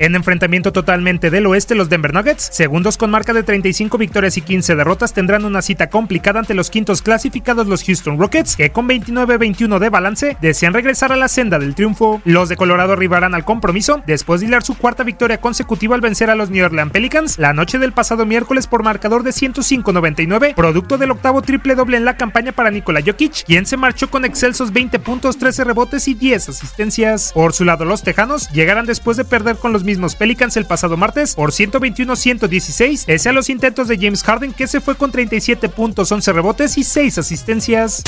En enfrentamiento totalmente del oeste, los Denver Nuggets, segundos con marca de 35 victorias y 15 derrotas, tendrán una cita complicada ante los quintos clasificados los Houston Rockets, que con 29-21 de balance desean regresar a la senda del triunfo. Los de Colorado arribarán al compromiso después de hilar su cuarta victoria consecutiva al vencer a los New Orleans Pelicans la noche del pasado miércoles por marcador de 105-99, producto del octavo triple doble en la campaña para Nikola Jokic, quien se marchó con excelsos 20 puntos, 13 rebotes y 10 asistencias. Por su lado, los Tejanos llegarán después de perder con los mismos Pelicans el pasado martes por 121-116, pese a los intentos de James Harden que se fue con 37 puntos, 11 rebotes y 6 asistencias.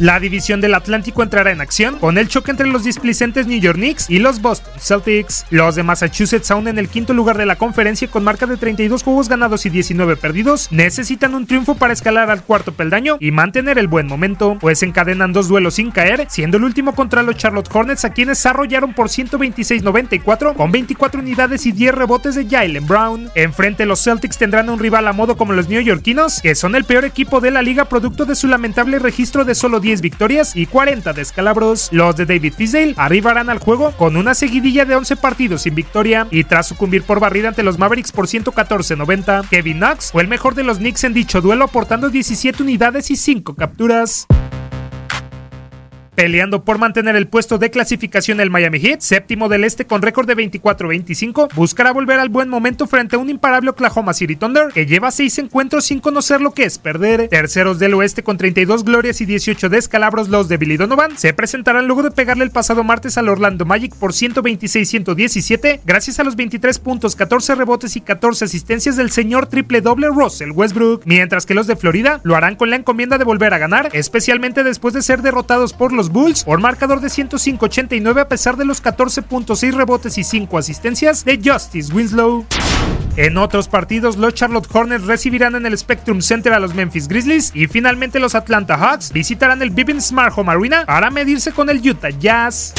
La división del Atlántico entrará en acción con el choque entre los displicentes New York Knicks y los Boston Celtics. Los de Massachusetts, aún en el quinto lugar de la conferencia con marca de 32 juegos ganados y 19 perdidos, necesitan un triunfo para escalar al cuarto peldaño y mantener el buen momento, pues encadenan dos duelos sin caer, siendo el último contra los Charlotte Hornets a quienes arrollaron por 126-94 con 24 unidades y 10 rebotes de Jalen Brown. Enfrente los Celtics tendrán un rival a modo como los neoyorquinos, que son el peor equipo de la liga producto de su lamentable registro de solo 10 victorias y 40 descalabros. Los de David Fizdale arribarán al juego con una seguidilla de 11 partidos sin victoria y tras sucumbir por barrida ante los Mavericks por 114-90, Kevin Knox fue el mejor de los Knicks en dicho duelo aportando 17 unidades y 5 capturas. Peleando por mantener el puesto de clasificación el Miami Heat, séptimo del este con récord de 24-25, buscará volver al buen momento frente a un imparable Oklahoma City Thunder que lleva seis encuentros sin conocer lo que es perder. Terceros del oeste con 32 glorias y 18 descalabros, los de Billy Donovan se presentarán luego de pegarle el pasado martes al Orlando Magic por 126-117 gracias a los 23 puntos, 14 rebotes y 14 asistencias del señor triple doble Russell Westbrook, mientras que los de Florida lo harán con la encomienda de volver a ganar, especialmente después de ser derrotados por los Bulls por marcador de 105-89 a pesar de los 14 puntos, 6 rebotes y 5 asistencias de Justice Winslow. En otros partidos, los Charlotte Hornets recibirán en el Spectrum Center a los Memphis Grizzlies y finalmente los Atlanta Hawks visitarán el Vivint Smart Home Arena para medirse con el Utah Jazz.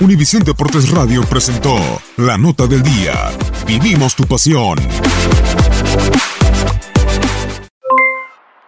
Univisión Deportes Radio presentó La Nota del Día. Vivimos tu pasión.